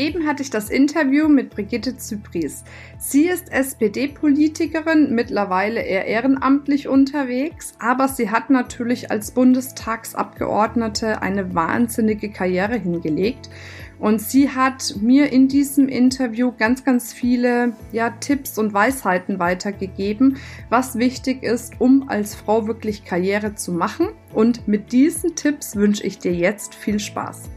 Eben hatte ich das Interview mit Brigitte Zypries. Sie ist SPD-Politikerin, mittlerweile eher ehrenamtlich unterwegs, aber sie hat natürlich als Bundestagsabgeordnete eine wahnsinnige Karriere hingelegt. Und sie hat mir in diesem Interview ganz, ganz viele ja, Tipps und Weisheiten weitergegeben, was wichtig ist, um als Frau wirklich Karriere zu machen. Und mit diesen Tipps wünsche ich dir jetzt viel Spaß.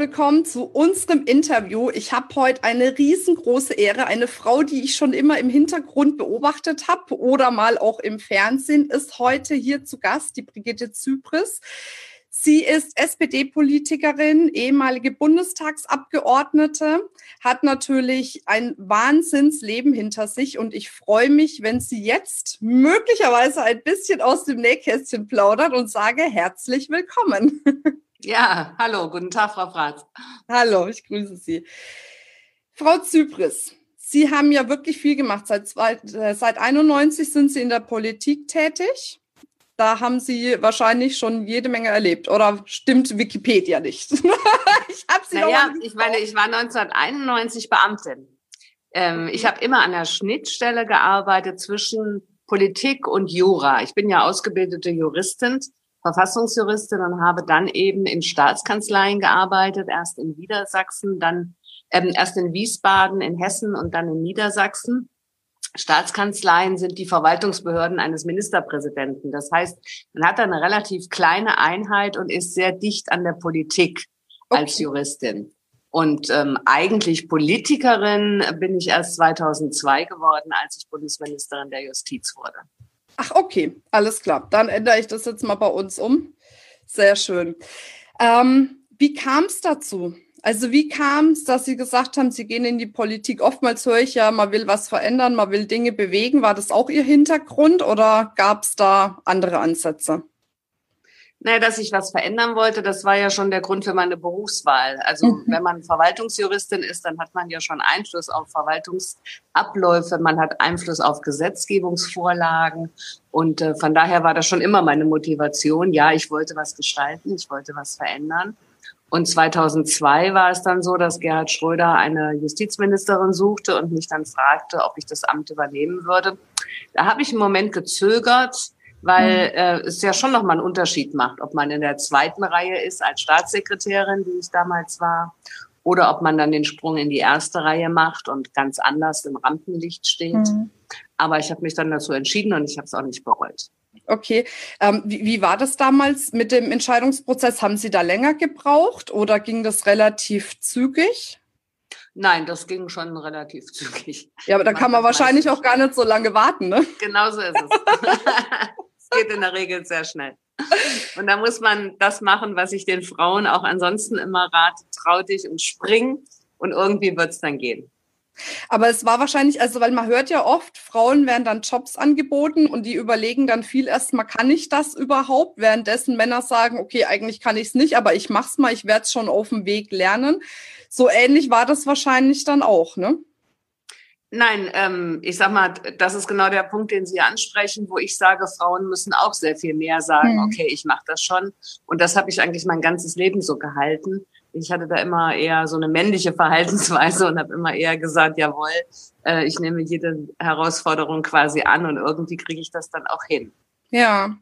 Willkommen zu unserem Interview. Ich habe heute eine riesengroße Ehre. Eine Frau, die ich schon immer im Hintergrund beobachtet habe oder mal auch im Fernsehen, ist heute hier zu Gast, die Brigitte Zypris. Sie ist SPD-Politikerin, ehemalige Bundestagsabgeordnete, hat natürlich ein Wahnsinnsleben hinter sich und ich freue mich, wenn sie jetzt möglicherweise ein bisschen aus dem Nähkästchen plaudert und sage herzlich willkommen. Ja, hallo, guten Tag, Frau Fratz. Hallo, ich grüße Sie. Frau Zypris, Sie haben ja wirklich viel gemacht. Seit, äh, seit 91 sind Sie in der Politik tätig. Da haben Sie wahrscheinlich schon jede Menge erlebt. Oder stimmt Wikipedia nicht? ich habe Sie naja, ich meine, ich war 1991 Beamtin. Ähm, ich habe immer an der Schnittstelle gearbeitet zwischen Politik und Jura. Ich bin ja ausgebildete Juristin Verfassungsjuristin und habe dann eben in Staatskanzleien gearbeitet, erst in Niedersachsen, dann ähm, erst in Wiesbaden, in Hessen und dann in Niedersachsen. Staatskanzleien sind die Verwaltungsbehörden eines Ministerpräsidenten. Das heißt, man hat eine relativ kleine Einheit und ist sehr dicht an der Politik okay. als Juristin. Und ähm, eigentlich Politikerin bin ich erst 2002 geworden, als ich Bundesministerin der Justiz wurde. Ach, okay, alles klar. Dann ändere ich das jetzt mal bei uns um. Sehr schön. Ähm, wie kam es dazu? Also wie kam es, dass Sie gesagt haben, Sie gehen in die Politik? Oftmals höre ich ja, man will was verändern, man will Dinge bewegen. War das auch Ihr Hintergrund oder gab es da andere Ansätze? Naja, dass ich was verändern wollte, das war ja schon der Grund für meine Berufswahl. Also mhm. wenn man Verwaltungsjuristin ist, dann hat man ja schon Einfluss auf Verwaltungsabläufe, man hat Einfluss auf Gesetzgebungsvorlagen. Und äh, von daher war das schon immer meine Motivation. Ja, ich wollte was gestalten, ich wollte was verändern. Und 2002 war es dann so, dass Gerhard Schröder eine Justizministerin suchte und mich dann fragte, ob ich das Amt übernehmen würde. Da habe ich einen Moment gezögert weil mhm. äh, es ja schon nochmal einen Unterschied macht, ob man in der zweiten Reihe ist als Staatssekretärin, wie ich damals war, oder ob man dann den Sprung in die erste Reihe macht und ganz anders im Rampenlicht steht. Mhm. Aber ich habe mich dann dazu entschieden und ich habe es auch nicht bereut. Okay. Ähm, wie, wie war das damals mit dem Entscheidungsprozess? Haben Sie da länger gebraucht oder ging das relativ zügig? Nein, das ging schon relativ zügig. Ja, aber da kann man wahrscheinlich auch gar nicht so lange warten, ne? Genau so ist es. geht in der Regel sehr schnell. Und da muss man das machen, was ich den Frauen auch ansonsten immer rate, trau dich und spring und irgendwie wird's dann gehen. Aber es war wahrscheinlich, also weil man hört ja oft, Frauen werden dann Jobs angeboten und die überlegen dann viel erstmal, kann ich das überhaupt? Währenddessen Männer sagen, okay, eigentlich kann ich es nicht, aber ich mach's mal, ich werde es schon auf dem Weg lernen. So ähnlich war das wahrscheinlich dann auch, ne? Nein, ähm, ich sag mal, das ist genau der Punkt, den Sie ansprechen, wo ich sage, Frauen müssen auch sehr viel mehr sagen, mhm. okay, ich mache das schon. Und das habe ich eigentlich mein ganzes Leben so gehalten. Ich hatte da immer eher so eine männliche Verhaltensweise und habe immer eher gesagt, jawohl, äh, ich nehme jede Herausforderung quasi an und irgendwie kriege ich das dann auch hin. Ja,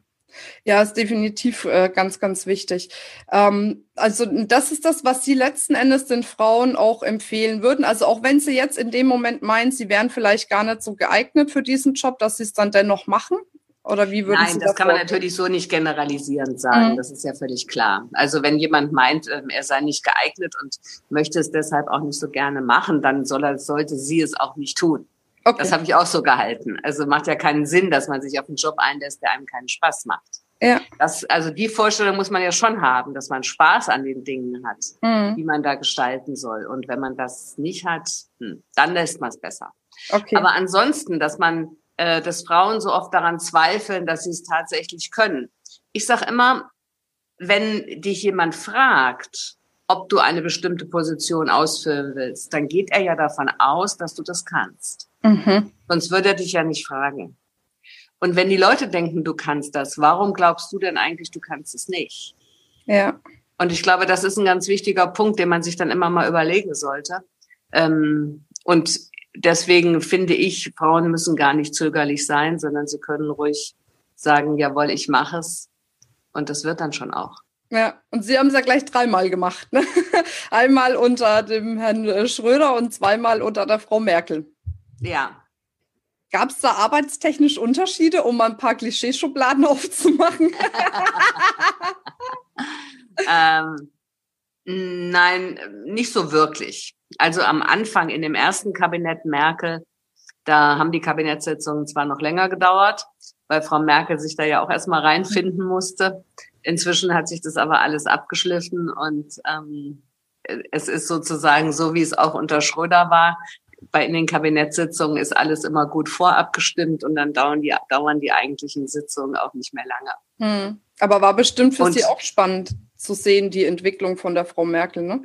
ja, ist definitiv äh, ganz, ganz wichtig. Ähm, also das ist das, was Sie letzten Endes den Frauen auch empfehlen würden. Also auch wenn Sie jetzt in dem Moment meinen, Sie wären vielleicht gar nicht so geeignet für diesen Job, dass Sie es dann dennoch machen? Oder wie würden Nein, Sie das kann man natürlich so nicht generalisierend sagen. Mhm. Das ist ja völlig klar. Also wenn jemand meint, ähm, er sei nicht geeignet und möchte es deshalb auch nicht so gerne machen, dann soll er, sollte sie es auch nicht tun. Okay. Das habe ich auch so gehalten. Also macht ja keinen Sinn, dass man sich auf einen Job einlässt, der einem keinen Spaß macht. Ja. Das, also die Vorstellung muss man ja schon haben, dass man Spaß an den Dingen hat, mhm. die man da gestalten soll. Und wenn man das nicht hat, hm, dann lässt man es besser. Okay. Aber ansonsten, dass man, äh, dass Frauen so oft daran zweifeln, dass sie es tatsächlich können. Ich sage immer, wenn dich jemand fragt, ob du eine bestimmte Position ausfüllen willst, dann geht er ja davon aus, dass du das kannst. Mhm. Sonst würde er dich ja nicht fragen. Und wenn die Leute denken, du kannst das, warum glaubst du denn eigentlich, du kannst es nicht? Ja. Und ich glaube, das ist ein ganz wichtiger Punkt, den man sich dann immer mal überlegen sollte. Ähm, und deswegen finde ich, Frauen müssen gar nicht zögerlich sein, sondern sie können ruhig sagen, jawohl, ich mache es. Und das wird dann schon auch. Ja, und Sie haben es ja gleich dreimal gemacht. Ne? Einmal unter dem Herrn Schröder und zweimal unter der Frau Merkel. Ja, Gab es da arbeitstechnisch Unterschiede, um mal ein paar Klischeeschubladen aufzumachen? ähm, nein, nicht so wirklich. Also am Anfang in dem ersten Kabinett Merkel, da haben die Kabinettssitzungen zwar noch länger gedauert, weil Frau Merkel sich da ja auch erstmal reinfinden musste. Inzwischen hat sich das aber alles abgeschliffen und ähm, es ist sozusagen so, wie es auch unter Schröder war bei in den Kabinettssitzungen ist alles immer gut vorabgestimmt und dann dauern die, dauern die eigentlichen Sitzungen auch nicht mehr lange. Hm. Aber war bestimmt für und, Sie auch spannend zu sehen, die Entwicklung von der Frau Merkel, ne?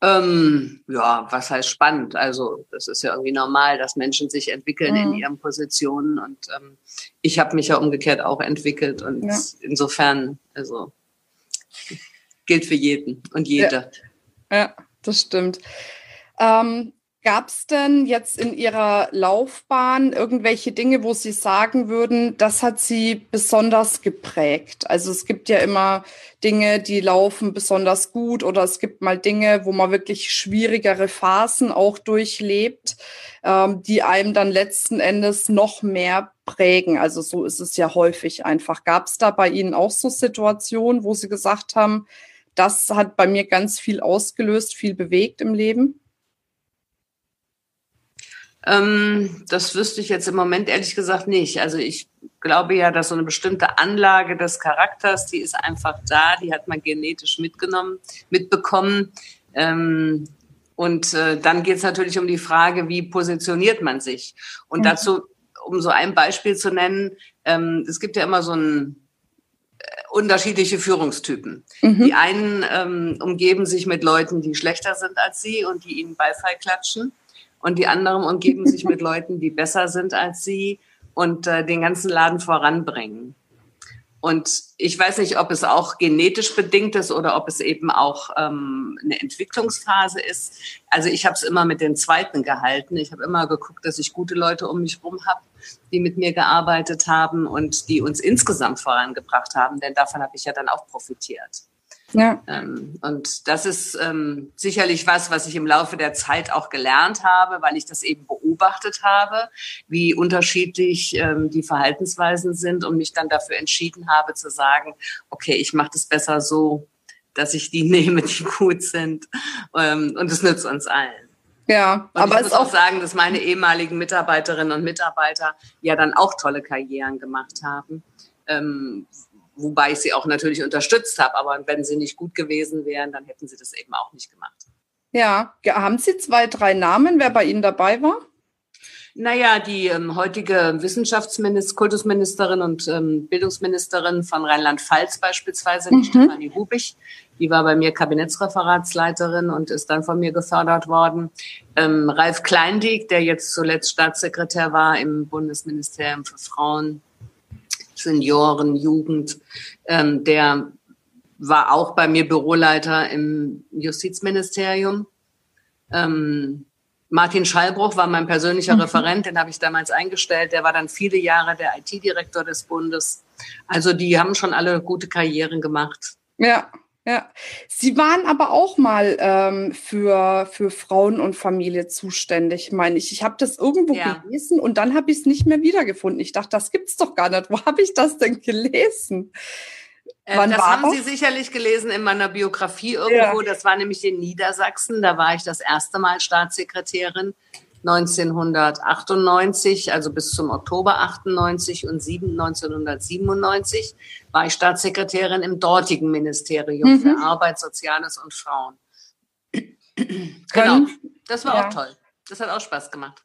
Ähm, ja, was heißt spannend? Also das ist ja irgendwie normal, dass Menschen sich entwickeln mhm. in ihren Positionen und ähm, ich habe mich ja umgekehrt auch entwickelt und ja. insofern, also gilt für jeden und jede. Ja, ja das stimmt. Ähm, Gab es denn jetzt in Ihrer Laufbahn irgendwelche Dinge, wo Sie sagen würden, das hat Sie besonders geprägt? Also es gibt ja immer Dinge, die laufen besonders gut oder es gibt mal Dinge, wo man wirklich schwierigere Phasen auch durchlebt, ähm, die einem dann letzten Endes noch mehr prägen. Also so ist es ja häufig einfach. Gab es da bei Ihnen auch so Situationen, wo Sie gesagt haben, das hat bei mir ganz viel ausgelöst, viel bewegt im Leben? Ähm, das wüsste ich jetzt im Moment ehrlich gesagt nicht. Also ich glaube ja, dass so eine bestimmte Anlage des Charakters, die ist einfach da, die hat man genetisch mitgenommen, mitbekommen. Ähm, und äh, dann geht es natürlich um die Frage, wie positioniert man sich? Und mhm. dazu, um so ein Beispiel zu nennen, ähm, es gibt ja immer so ein äh, unterschiedliche Führungstypen. Mhm. Die einen ähm, umgeben sich mit Leuten, die schlechter sind als sie und die ihnen Beifall klatschen und die anderen umgeben sich mit Leuten, die besser sind als sie und äh, den ganzen Laden voranbringen. Und ich weiß nicht, ob es auch genetisch bedingt ist oder ob es eben auch ähm, eine Entwicklungsphase ist. Also ich habe es immer mit den Zweiten gehalten. Ich habe immer geguckt, dass ich gute Leute um mich herum habe, die mit mir gearbeitet haben und die uns insgesamt vorangebracht haben, denn davon habe ich ja dann auch profitiert. Ja. Ähm, und das ist ähm, sicherlich was, was ich im Laufe der Zeit auch gelernt habe, weil ich das eben beobachtet habe, wie unterschiedlich ähm, die Verhaltensweisen sind und mich dann dafür entschieden habe zu sagen, okay, ich mache das besser so, dass ich die nehme, die gut sind. Ähm, und es nützt uns allen. Ja, und aber ich muss auch sagen, dass meine ehemaligen Mitarbeiterinnen und Mitarbeiter ja dann auch tolle Karrieren gemacht haben, ähm, wobei ich sie auch natürlich unterstützt habe. Aber wenn sie nicht gut gewesen wären, dann hätten sie das eben auch nicht gemacht. Ja, haben Sie zwei, drei Namen, wer bei Ihnen dabei war? Naja, die ähm, heutige Wissenschaftsministerin, Kultusministerin und ähm, Bildungsministerin von Rheinland-Pfalz beispielsweise, mhm. die Stefanie Hubich, die war bei mir Kabinettsreferatsleiterin und ist dann von mir gefördert worden. Ähm, Ralf Kleindiek, der jetzt zuletzt Staatssekretär war im Bundesministerium für Frauen, Senioren, Jugend. Ähm, der war auch bei mir Büroleiter im Justizministerium. Ähm, Martin Schallbruch war mein persönlicher mhm. Referent, den habe ich damals eingestellt. Der war dann viele Jahre der IT-Direktor des Bundes. Also die haben schon alle gute Karrieren gemacht. Ja, ja. Sie waren aber auch mal ähm, für, für Frauen und Familie zuständig, meine ich. Ich habe das irgendwo ja. gelesen und dann habe ich es nicht mehr wiedergefunden. Ich dachte, das gibt's doch gar nicht. Wo habe ich das denn gelesen? Äh, Wann das haben das? Sie sicherlich gelesen in meiner Biografie irgendwo. Ja. Das war nämlich in Niedersachsen. Da war ich das erste Mal Staatssekretärin 1998, also bis zum Oktober 98 und 1997 war ich Staatssekretärin im dortigen Ministerium mhm. für Arbeit, Soziales und Frauen. genau, das war ja. auch toll. Das hat auch Spaß gemacht.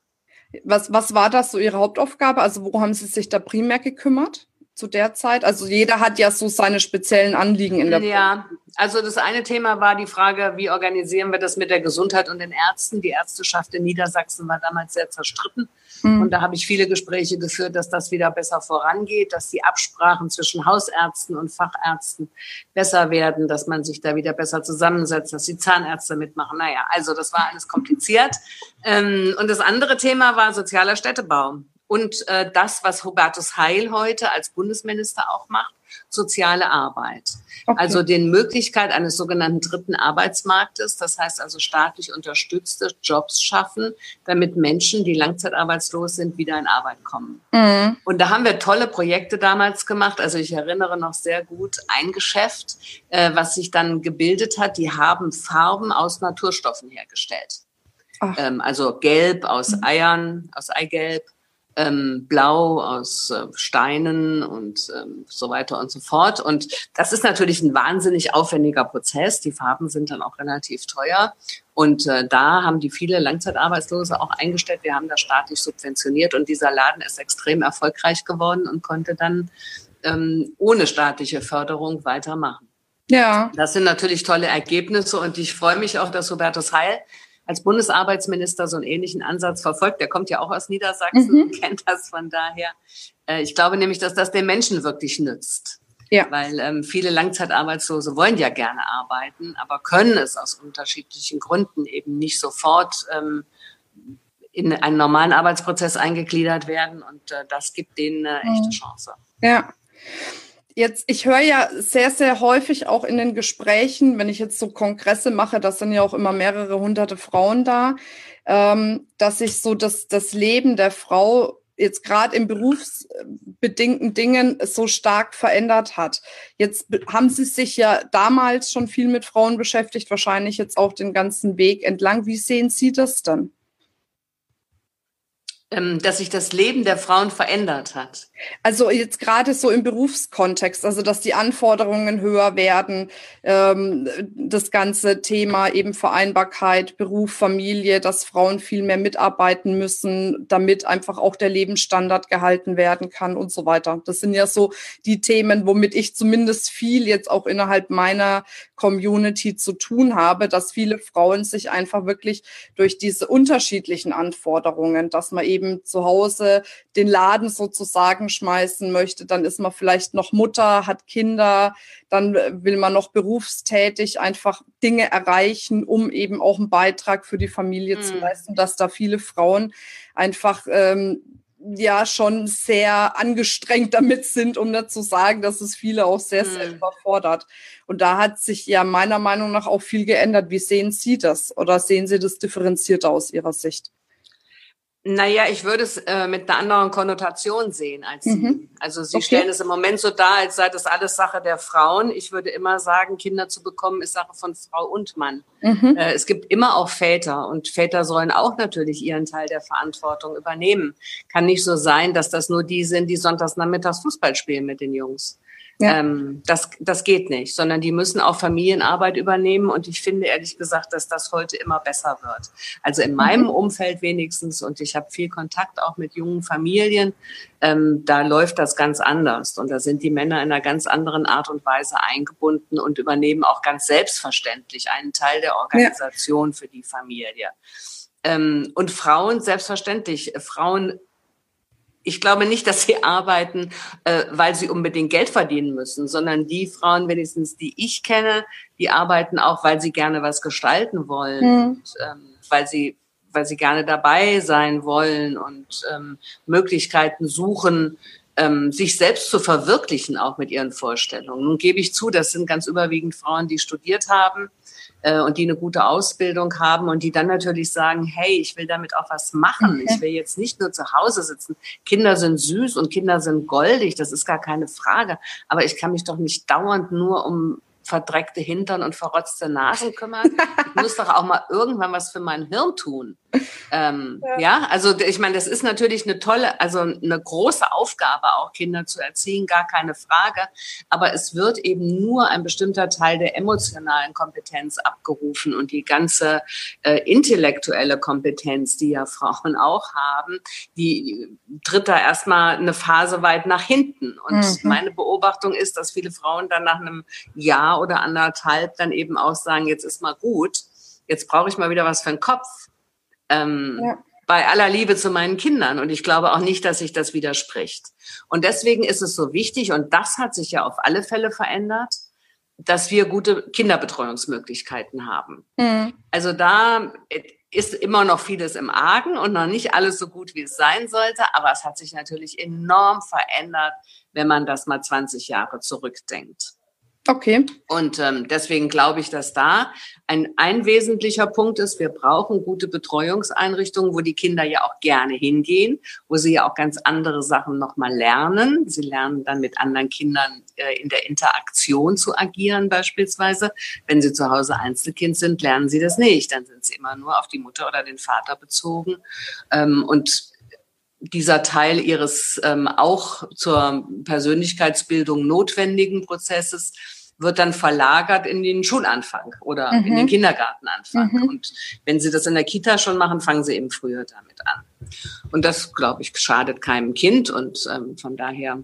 Was, was war das so Ihre Hauptaufgabe? Also wo haben Sie sich da primär gekümmert? zu der Zeit? Also jeder hat ja so seine speziellen Anliegen in der Ja, also das eine Thema war die Frage, wie organisieren wir das mit der Gesundheit und den Ärzten? Die Ärzteschaft in Niedersachsen war damals sehr zerstritten. Mhm. Und da habe ich viele Gespräche geführt, dass das wieder besser vorangeht, dass die Absprachen zwischen Hausärzten und Fachärzten besser werden, dass man sich da wieder besser zusammensetzt, dass die Zahnärzte mitmachen. Naja, also das war alles kompliziert. Ähm, und das andere Thema war sozialer Städtebau und äh, das, was Hubertus Heil heute als Bundesminister auch macht, soziale Arbeit. Okay. Also den Möglichkeit eines sogenannten dritten Arbeitsmarktes, das heißt also staatlich unterstützte Jobs schaffen, damit Menschen, die langzeitarbeitslos sind, wieder in Arbeit kommen. Mhm. Und da haben wir tolle Projekte damals gemacht. Also ich erinnere noch sehr gut ein Geschäft, äh, was sich dann gebildet hat. Die haben Farben aus Naturstoffen hergestellt. Ähm, also Gelb aus mhm. Eiern, aus Eigelb ähm, Blau aus äh, Steinen und ähm, so weiter und so fort. Und das ist natürlich ein wahnsinnig aufwendiger Prozess. Die Farben sind dann auch relativ teuer. Und äh, da haben die viele Langzeitarbeitslose auch eingestellt. Wir haben das staatlich subventioniert und dieser Laden ist extrem erfolgreich geworden und konnte dann ähm, ohne staatliche Förderung weitermachen. Ja. Das sind natürlich tolle Ergebnisse und ich freue mich auch, dass Hubertus Heil als Bundesarbeitsminister so einen ähnlichen Ansatz verfolgt. Der kommt ja auch aus Niedersachsen mhm. und kennt das von daher. Äh, ich glaube nämlich, dass das den Menschen wirklich nützt. Ja. Weil ähm, viele Langzeitarbeitslose wollen ja gerne arbeiten, aber können es aus unterschiedlichen Gründen eben nicht sofort ähm, in einen normalen Arbeitsprozess eingegliedert werden. Und äh, das gibt denen eine echte mhm. Chance. Ja. Jetzt, ich höre ja sehr, sehr häufig auch in den Gesprächen, wenn ich jetzt so Kongresse mache, das sind ja auch immer mehrere hunderte Frauen da, ähm, dass sich so das, das Leben der Frau jetzt gerade in berufsbedingten Dingen so stark verändert hat. Jetzt haben Sie sich ja damals schon viel mit Frauen beschäftigt, wahrscheinlich jetzt auch den ganzen Weg entlang. Wie sehen Sie das dann? Ähm, dass sich das Leben der Frauen verändert hat? Also jetzt gerade so im Berufskontext, also dass die Anforderungen höher werden, ähm, das ganze Thema eben Vereinbarkeit, Beruf, Familie, dass Frauen viel mehr mitarbeiten müssen, damit einfach auch der Lebensstandard gehalten werden kann und so weiter. Das sind ja so die Themen, womit ich zumindest viel jetzt auch innerhalb meiner Community zu tun habe, dass viele Frauen sich einfach wirklich durch diese unterschiedlichen Anforderungen, dass man eben eben zu Hause den Laden sozusagen schmeißen möchte, dann ist man vielleicht noch Mutter, hat Kinder, dann will man noch berufstätig einfach Dinge erreichen, um eben auch einen Beitrag für die Familie mhm. zu leisten, dass da viele Frauen einfach ähm, ja schon sehr angestrengt damit sind, um nicht zu sagen, dass es viele auch sehr, sehr mhm. überfordert. Und da hat sich ja meiner Meinung nach auch viel geändert. Wie sehen Sie das oder sehen Sie das differenzierter aus Ihrer Sicht? Naja, ich würde es äh, mit einer anderen Konnotation sehen als mhm. Sie. Also Sie okay. stellen es im Moment so dar, als sei das alles Sache der Frauen. Ich würde immer sagen, Kinder zu bekommen ist Sache von Frau und Mann. Mhm. Äh, es gibt immer auch Väter und Väter sollen auch natürlich ihren Teil der Verantwortung übernehmen. Kann nicht so sein, dass das nur die sind, die sonntags nachmittags Fußball spielen mit den Jungs. Ja. Ähm, das, das geht nicht, sondern die müssen auch Familienarbeit übernehmen. Und ich finde ehrlich gesagt, dass das heute immer besser wird. Also in meinem mhm. Umfeld wenigstens, und ich habe viel Kontakt auch mit jungen Familien, ähm, da läuft das ganz anders. Und da sind die Männer in einer ganz anderen Art und Weise eingebunden und übernehmen auch ganz selbstverständlich einen Teil der Organisation ja. für die Familie. Ähm, und Frauen, selbstverständlich, Frauen ich glaube nicht, dass sie arbeiten, äh, weil sie unbedingt Geld verdienen müssen, sondern die Frauen wenigstens, die ich kenne, die arbeiten auch, weil sie gerne was gestalten wollen, mhm. und, ähm, weil sie weil sie gerne dabei sein wollen und ähm, Möglichkeiten suchen, ähm, sich selbst zu verwirklichen, auch mit ihren Vorstellungen. Nun gebe ich zu, das sind ganz überwiegend Frauen, die studiert haben äh, und die eine gute Ausbildung haben und die dann natürlich sagen, hey, ich will damit auch was machen. Okay. Ich will jetzt nicht nur zu Hause sitzen. Kinder sind süß und Kinder sind goldig, das ist gar keine Frage. Aber ich kann mich doch nicht dauernd nur um verdreckte Hintern und verrotzte Nasen kümmern. Ich muss doch auch mal irgendwann was für mein Hirn tun. Ähm, ja. ja. also ich meine, das ist natürlich eine tolle, also eine große Aufgabe, auch Kinder zu erziehen, gar keine Frage. Aber es wird eben nur ein bestimmter Teil der emotionalen Kompetenz abgerufen und die ganze äh, intellektuelle Kompetenz, die ja Frauen auch haben, die tritt da erstmal eine Phase weit nach hinten. Und mhm. meine Beobachtung ist, dass viele Frauen dann nach einem Jahr oder anderthalb dann eben auch sagen, jetzt ist mal gut, jetzt brauche ich mal wieder was für den Kopf. Ähm, ja. Bei aller Liebe zu meinen Kindern. Und ich glaube auch nicht, dass sich das widerspricht. Und deswegen ist es so wichtig, und das hat sich ja auf alle Fälle verändert, dass wir gute Kinderbetreuungsmöglichkeiten haben. Mhm. Also da ist immer noch vieles im Argen und noch nicht alles so gut, wie es sein sollte. Aber es hat sich natürlich enorm verändert, wenn man das mal 20 Jahre zurückdenkt. Okay. Und ähm, deswegen glaube ich, dass da ein, ein wesentlicher Punkt ist, wir brauchen gute Betreuungseinrichtungen, wo die Kinder ja auch gerne hingehen, wo sie ja auch ganz andere Sachen nochmal lernen. Sie lernen dann mit anderen Kindern äh, in der Interaktion zu agieren beispielsweise. Wenn sie zu Hause Einzelkind sind, lernen sie das nicht. Dann sind sie immer nur auf die Mutter oder den Vater bezogen. Ähm, und dieser Teil ihres ähm, auch zur Persönlichkeitsbildung notwendigen Prozesses wird dann verlagert in den Schulanfang oder mhm. in den Kindergartenanfang. Mhm. Und wenn Sie das in der Kita schon machen, fangen Sie eben früher damit an. Und das, glaube ich, schadet keinem Kind. Und ähm, von daher,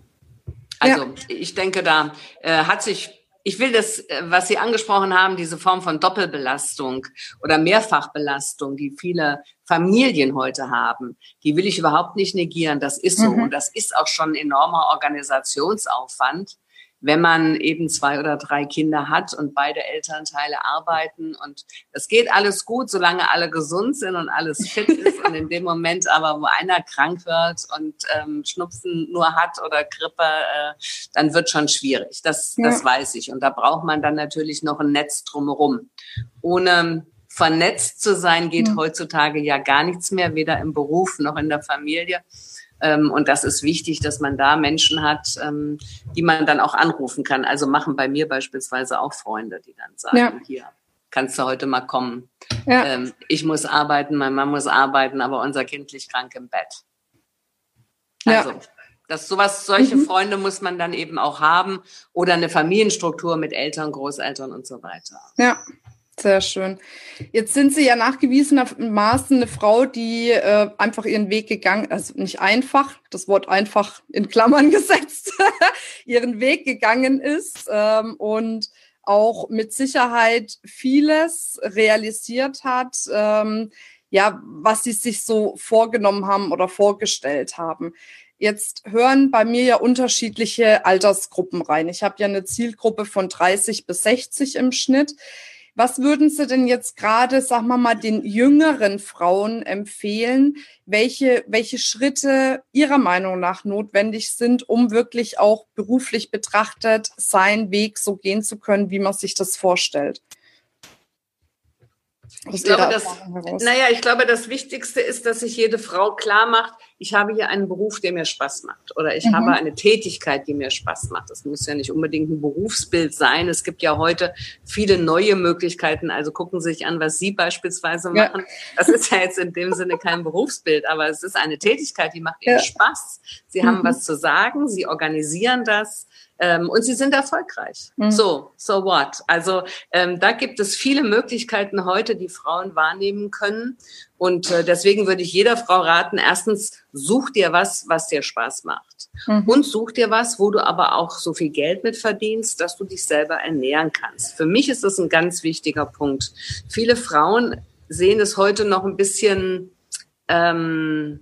also ja. ich denke, da äh, hat sich ich will das, äh, was Sie angesprochen haben, diese Form von Doppelbelastung oder Mehrfachbelastung, die viele Familien heute haben, die will ich überhaupt nicht negieren. Das ist so. Mhm. Und das ist auch schon ein enormer Organisationsaufwand wenn man eben zwei oder drei Kinder hat und beide Elternteile arbeiten und es geht alles gut, solange alle gesund sind und alles fit ist und in dem Moment aber, wo einer krank wird und ähm, Schnupfen nur hat oder Grippe, äh, dann wird schon schwierig. Das, ja. das weiß ich. Und da braucht man dann natürlich noch ein Netz drumherum. Ohne vernetzt zu sein, geht ja. heutzutage ja gar nichts mehr, weder im Beruf noch in der Familie. Ähm, und das ist wichtig, dass man da Menschen hat, ähm, die man dann auch anrufen kann. Also machen bei mir beispielsweise auch Freunde, die dann sagen, ja. hier, kannst du heute mal kommen. Ja. Ähm, ich muss arbeiten, mein Mann muss arbeiten, aber unser Kind liegt krank im Bett. Also, ja. das sowas, solche mhm. Freunde muss man dann eben auch haben oder eine Familienstruktur mit Eltern, Großeltern und so weiter. Ja. Sehr schön. Jetzt sind Sie ja nachgewiesenermaßen eine Frau, die äh, einfach ihren Weg gegangen, also nicht einfach, das Wort einfach in Klammern gesetzt, ihren Weg gegangen ist ähm, und auch mit Sicherheit vieles realisiert hat, ähm, ja, was Sie sich so vorgenommen haben oder vorgestellt haben. Jetzt hören bei mir ja unterschiedliche Altersgruppen rein. Ich habe ja eine Zielgruppe von 30 bis 60 im Schnitt. Was würden Sie denn jetzt gerade, sagen wir mal, den jüngeren Frauen empfehlen, welche, welche Schritte Ihrer Meinung nach notwendig sind, um wirklich auch beruflich betrachtet seinen Weg so gehen zu können, wie man sich das vorstellt? Ich glaube, das, naja, ich glaube, das Wichtigste ist, dass sich jede Frau klar macht, ich habe hier einen Beruf, der mir Spaß macht. Oder ich mhm. habe eine Tätigkeit, die mir Spaß macht. Das muss ja nicht unbedingt ein Berufsbild sein. Es gibt ja heute viele neue Möglichkeiten. Also gucken Sie sich an, was Sie beispielsweise machen. Ja. Das ist ja jetzt in dem Sinne kein Berufsbild, aber es ist eine Tätigkeit, die macht Ihnen ja. Spaß. Sie mhm. haben was zu sagen, Sie organisieren das. Ähm, und sie sind erfolgreich. Mhm. So, so what? Also ähm, da gibt es viele Möglichkeiten heute, die Frauen wahrnehmen können. Und äh, deswegen würde ich jeder Frau raten, erstens, such dir was, was dir Spaß macht. Mhm. Und such dir was, wo du aber auch so viel Geld mit verdienst, dass du dich selber ernähren kannst. Für mich ist das ein ganz wichtiger Punkt. Viele Frauen sehen es heute noch ein bisschen ähm,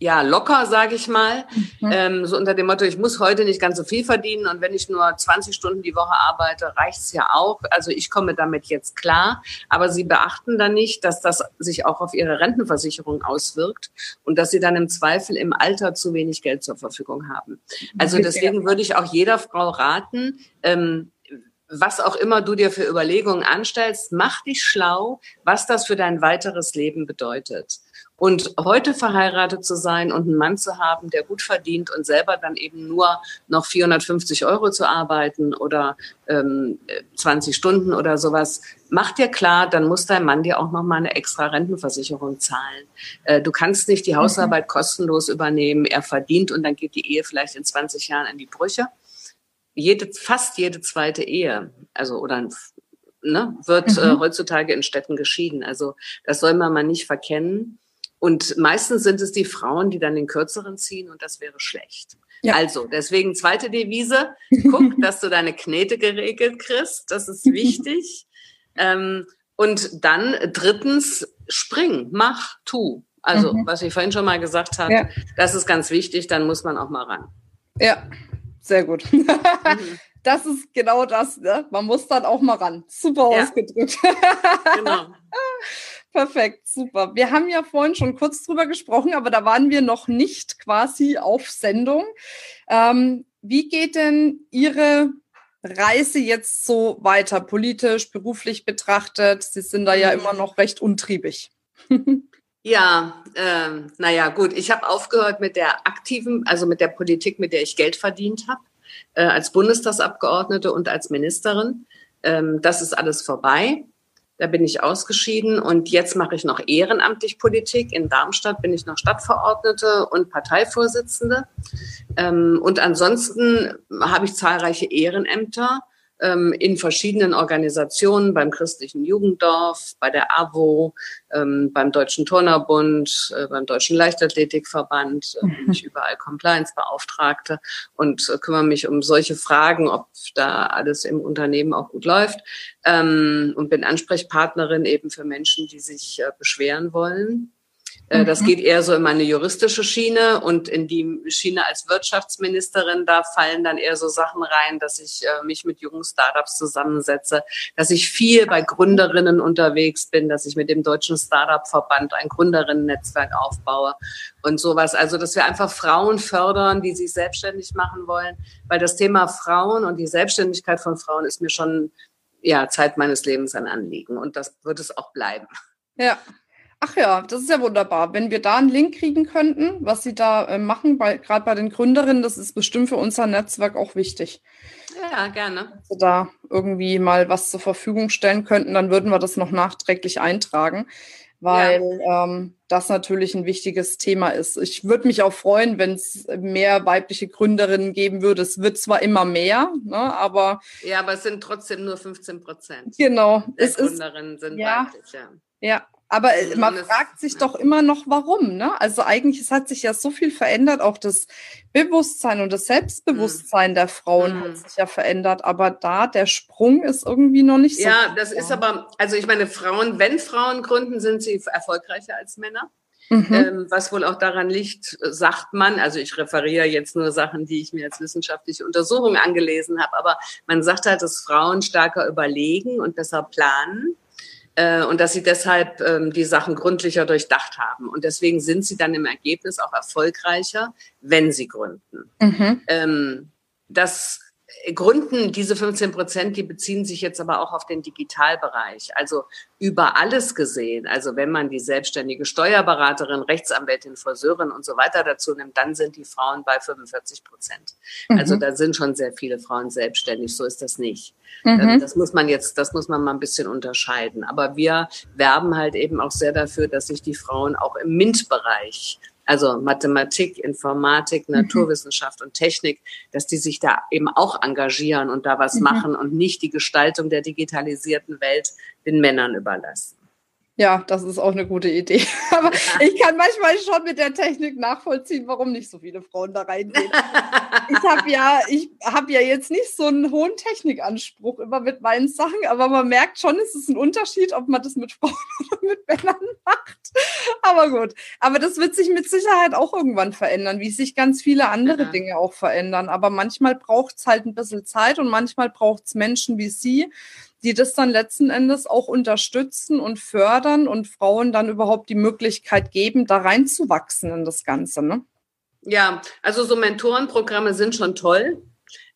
ja, locker, sage ich mal. Mhm. Ähm, so unter dem Motto, ich muss heute nicht ganz so viel verdienen und wenn ich nur 20 Stunden die Woche arbeite, reicht's ja auch. Also ich komme damit jetzt klar. Aber sie beachten dann nicht, dass das sich auch auf ihre Rentenversicherung auswirkt und dass sie dann im Zweifel im Alter zu wenig Geld zur Verfügung haben. Also deswegen würde ich auch jeder Frau raten, ähm, was auch immer du dir für Überlegungen anstellst, mach dich schlau, was das für dein weiteres Leben bedeutet. Und heute verheiratet zu sein und einen Mann zu haben, der gut verdient und selber dann eben nur noch 450 Euro zu arbeiten oder ähm, 20 Stunden oder sowas, macht dir klar, dann muss dein Mann dir auch noch mal eine extra Rentenversicherung zahlen. Äh, du kannst nicht die Hausarbeit kostenlos übernehmen. Er verdient und dann geht die Ehe vielleicht in 20 Jahren in die Brüche. Jede, fast jede zweite Ehe, also oder ne, wird äh, mhm. äh, heutzutage in Städten geschieden. Also das soll man mal nicht verkennen. Und meistens sind es die Frauen, die dann den kürzeren ziehen und das wäre schlecht. Ja. Also, deswegen zweite Devise, guck, dass du deine Knete geregelt kriegst, das ist wichtig. ähm, und dann drittens, spring, mach, tu. Also, mhm. was ich vorhin schon mal gesagt habe, ja. das ist ganz wichtig, dann muss man auch mal ran. Ja, sehr gut. mhm. Das ist genau das, ne? Man muss dann auch mal ran. Super ja. ausgedrückt. genau. Perfekt, super. Wir haben ja vorhin schon kurz drüber gesprochen, aber da waren wir noch nicht quasi auf Sendung. Ähm, wie geht denn Ihre Reise jetzt so weiter, politisch, beruflich betrachtet? Sie sind da ja mhm. immer noch recht untriebig. Ja, äh, naja, gut. Ich habe aufgehört mit der aktiven, also mit der Politik, mit der ich Geld verdient habe, äh, als Bundestagsabgeordnete und als Ministerin. Ähm, das ist alles vorbei. Da bin ich ausgeschieden und jetzt mache ich noch ehrenamtlich Politik. In Darmstadt bin ich noch Stadtverordnete und Parteivorsitzende. Ähm, und ansonsten habe ich zahlreiche Ehrenämter in verschiedenen Organisationen, beim christlichen Jugenddorf, bei der AWO, ähm, beim Deutschen Turnerbund, äh, beim Deutschen Leichtathletikverband, äh, bin ich überall Compliance-Beauftragte und äh, kümmere mich um solche Fragen, ob da alles im Unternehmen auch gut läuft ähm, und bin Ansprechpartnerin eben für Menschen, die sich beschweren wollen. Äh, das mhm. geht eher so in meine juristische Schiene und in die Schiene als Wirtschaftsministerin, da fallen dann eher so Sachen rein, dass ich äh, mich mit jungen Startups zusammensetze, dass ich viel bei Gründerinnen unterwegs bin, dass ich mit dem Deutschen Startup-Verband ein Gründerinnen-Netzwerk aufbaue und sowas. Also, dass wir einfach Frauen fördern, die sich selbstständig machen wollen, weil das Thema Frauen und die Selbstständigkeit von Frauen ist mir schon ja Zeit meines Lebens ein Anliegen und das wird es auch bleiben. Ja, Ach ja, das ist ja wunderbar. Wenn wir da einen Link kriegen könnten, was Sie da äh, machen, gerade bei den Gründerinnen, das ist bestimmt für unser Netzwerk auch wichtig. Ja, gerne. Wenn Sie da irgendwie mal was zur Verfügung stellen könnten, dann würden wir das noch nachträglich eintragen, weil ja. ähm, das natürlich ein wichtiges Thema ist. Ich würde mich auch freuen, wenn es mehr weibliche Gründerinnen geben würde. Es wird zwar immer mehr, ne, aber. Ja, aber es sind trotzdem nur 15 Prozent. Genau. Der es Gründerinnen ist, sind ja, weiblich, ja. Ja, aber äh, man fragt sich doch immer noch, warum. Ne? Also eigentlich, es hat sich ja so viel verändert, auch das Bewusstsein und das Selbstbewusstsein mhm. der Frauen mhm. hat sich ja verändert. Aber da der Sprung ist irgendwie noch nicht so. Ja, das ist aber, also ich meine, Frauen, wenn Frauen gründen, sind sie erfolgreicher als Männer. Mhm. Ähm, was wohl auch daran liegt, sagt man, also ich referiere jetzt nur Sachen, die ich mir als wissenschaftliche Untersuchung angelesen habe, aber man sagt halt, dass Frauen stärker überlegen und besser planen äh, und dass sie deshalb ähm, die Sachen gründlicher durchdacht haben. Und deswegen sind sie dann im Ergebnis auch erfolgreicher, wenn sie gründen. Mhm. Ähm, das Gründen, diese 15 Prozent, die beziehen sich jetzt aber auch auf den Digitalbereich. Also über alles gesehen. Also wenn man die selbstständige Steuerberaterin, Rechtsanwältin, Friseurin und so weiter dazu nimmt, dann sind die Frauen bei 45 Prozent. Mhm. Also da sind schon sehr viele Frauen selbstständig. So ist das nicht. Mhm. Ähm, das muss man jetzt, das muss man mal ein bisschen unterscheiden. Aber wir werben halt eben auch sehr dafür, dass sich die Frauen auch im MINT-Bereich also Mathematik, Informatik, mhm. Naturwissenschaft und Technik, dass die sich da eben auch engagieren und da was mhm. machen und nicht die Gestaltung der digitalisierten Welt den Männern überlassen. Ja, das ist auch eine gute Idee. Aber ich kann manchmal schon mit der Technik nachvollziehen, warum nicht so viele Frauen da reingehen. ich habe ja, ich habe ja jetzt nicht so einen hohen Technikanspruch immer mit meinen Sachen, aber man merkt schon, es ist ein Unterschied, ob man das mit Frauen oder mit Männern macht. Aber gut. Aber das wird sich mit Sicherheit auch irgendwann verändern, wie sich ganz viele andere ja. Dinge auch verändern. Aber manchmal braucht es halt ein bisschen Zeit und manchmal braucht es Menschen wie Sie, die das dann letzten Endes auch unterstützen und fördern und Frauen dann überhaupt die Möglichkeit geben, da reinzuwachsen in das Ganze. Ne? Ja, also so Mentorenprogramme sind schon toll.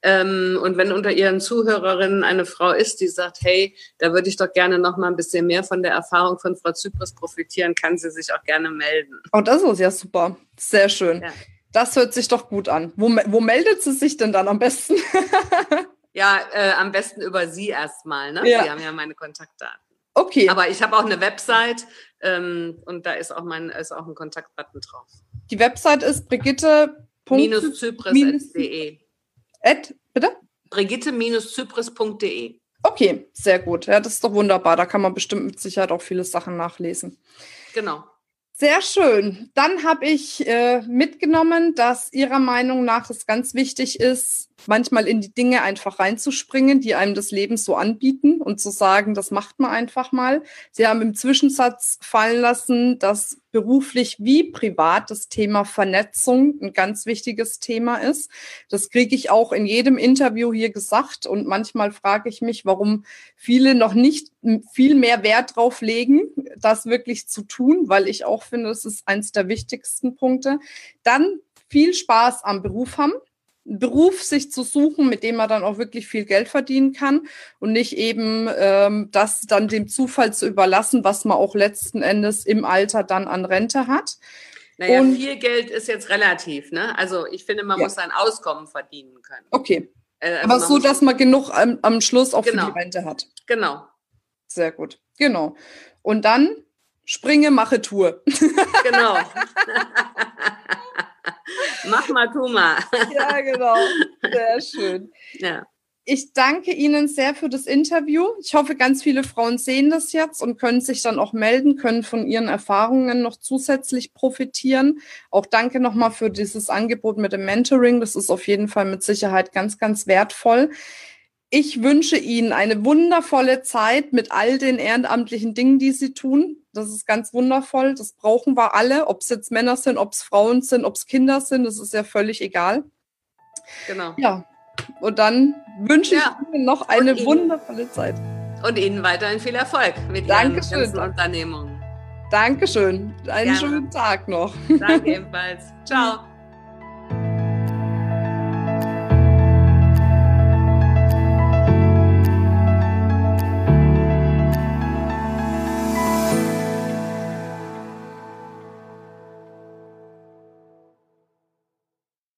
Ähm, und wenn unter Ihren Zuhörerinnen eine Frau ist, die sagt, hey, da würde ich doch gerne noch mal ein bisschen mehr von der Erfahrung von Frau Zypris profitieren, kann sie sich auch gerne melden. Oh, das ist ja super. Sehr schön. Ja. Das hört sich doch gut an. Wo, wo meldet sie sich denn dann am besten? ja, äh, am besten über Sie erstmal. Ne? Ja. Sie haben ja meine Kontaktdaten. Okay. Aber ich habe auch eine Website ähm, und da ist auch, mein, ist auch ein Kontaktbutton drauf. Die Website ist Brigitte. Zypris.de. Ed, bitte? Brigitte-zypris.de. Okay, sehr gut. Ja, das ist doch wunderbar. Da kann man bestimmt mit Sicherheit auch viele Sachen nachlesen. Genau. Sehr schön. Dann habe ich äh, mitgenommen, dass Ihrer Meinung nach es ganz wichtig ist, manchmal in die Dinge einfach reinzuspringen, die einem das Leben so anbieten und zu sagen, das macht man einfach mal. Sie haben im Zwischensatz fallen lassen, dass beruflich wie privat das Thema Vernetzung ein ganz wichtiges Thema ist. Das kriege ich auch in jedem Interview hier gesagt und manchmal frage ich mich, warum viele noch nicht viel mehr Wert drauf legen, das wirklich zu tun, weil ich auch finde, es ist eines der wichtigsten Punkte. Dann viel Spaß am Beruf haben. Beruf sich zu suchen, mit dem man dann auch wirklich viel Geld verdienen kann und nicht eben ähm, das dann dem Zufall zu überlassen, was man auch letzten Endes im Alter dann an Rente hat. Naja, und, viel Geld ist jetzt relativ, ne? Also ich finde, man ja. muss sein Auskommen verdienen können. Okay. Äh, also Aber so, dass man genug am, am Schluss auch genau. für die Rente hat. Genau. Sehr gut. Genau. Und dann springe, mache, Tour. Genau. Mach mal, tu mal. ja, genau. Sehr schön. Ja. Ich danke Ihnen sehr für das Interview. Ich hoffe, ganz viele Frauen sehen das jetzt und können sich dann auch melden, können von ihren Erfahrungen noch zusätzlich profitieren. Auch danke nochmal für dieses Angebot mit dem Mentoring. Das ist auf jeden Fall mit Sicherheit ganz, ganz wertvoll. Ich wünsche Ihnen eine wundervolle Zeit mit all den ehrenamtlichen Dingen, die Sie tun. Das ist ganz wundervoll. Das brauchen wir alle, ob es jetzt Männer sind, ob es Frauen sind, ob es Kinder sind, das ist ja völlig egal. Genau. Ja. Und dann wünsche ich ja. Ihnen noch eine Ihnen, wundervolle Zeit. Und Ihnen weiterhin viel Erfolg mit Dankeschön. Ihren ganzen Unternehmungen. Dankeschön. Einen Gerne. schönen Tag noch. Danke ebenfalls. Ciao.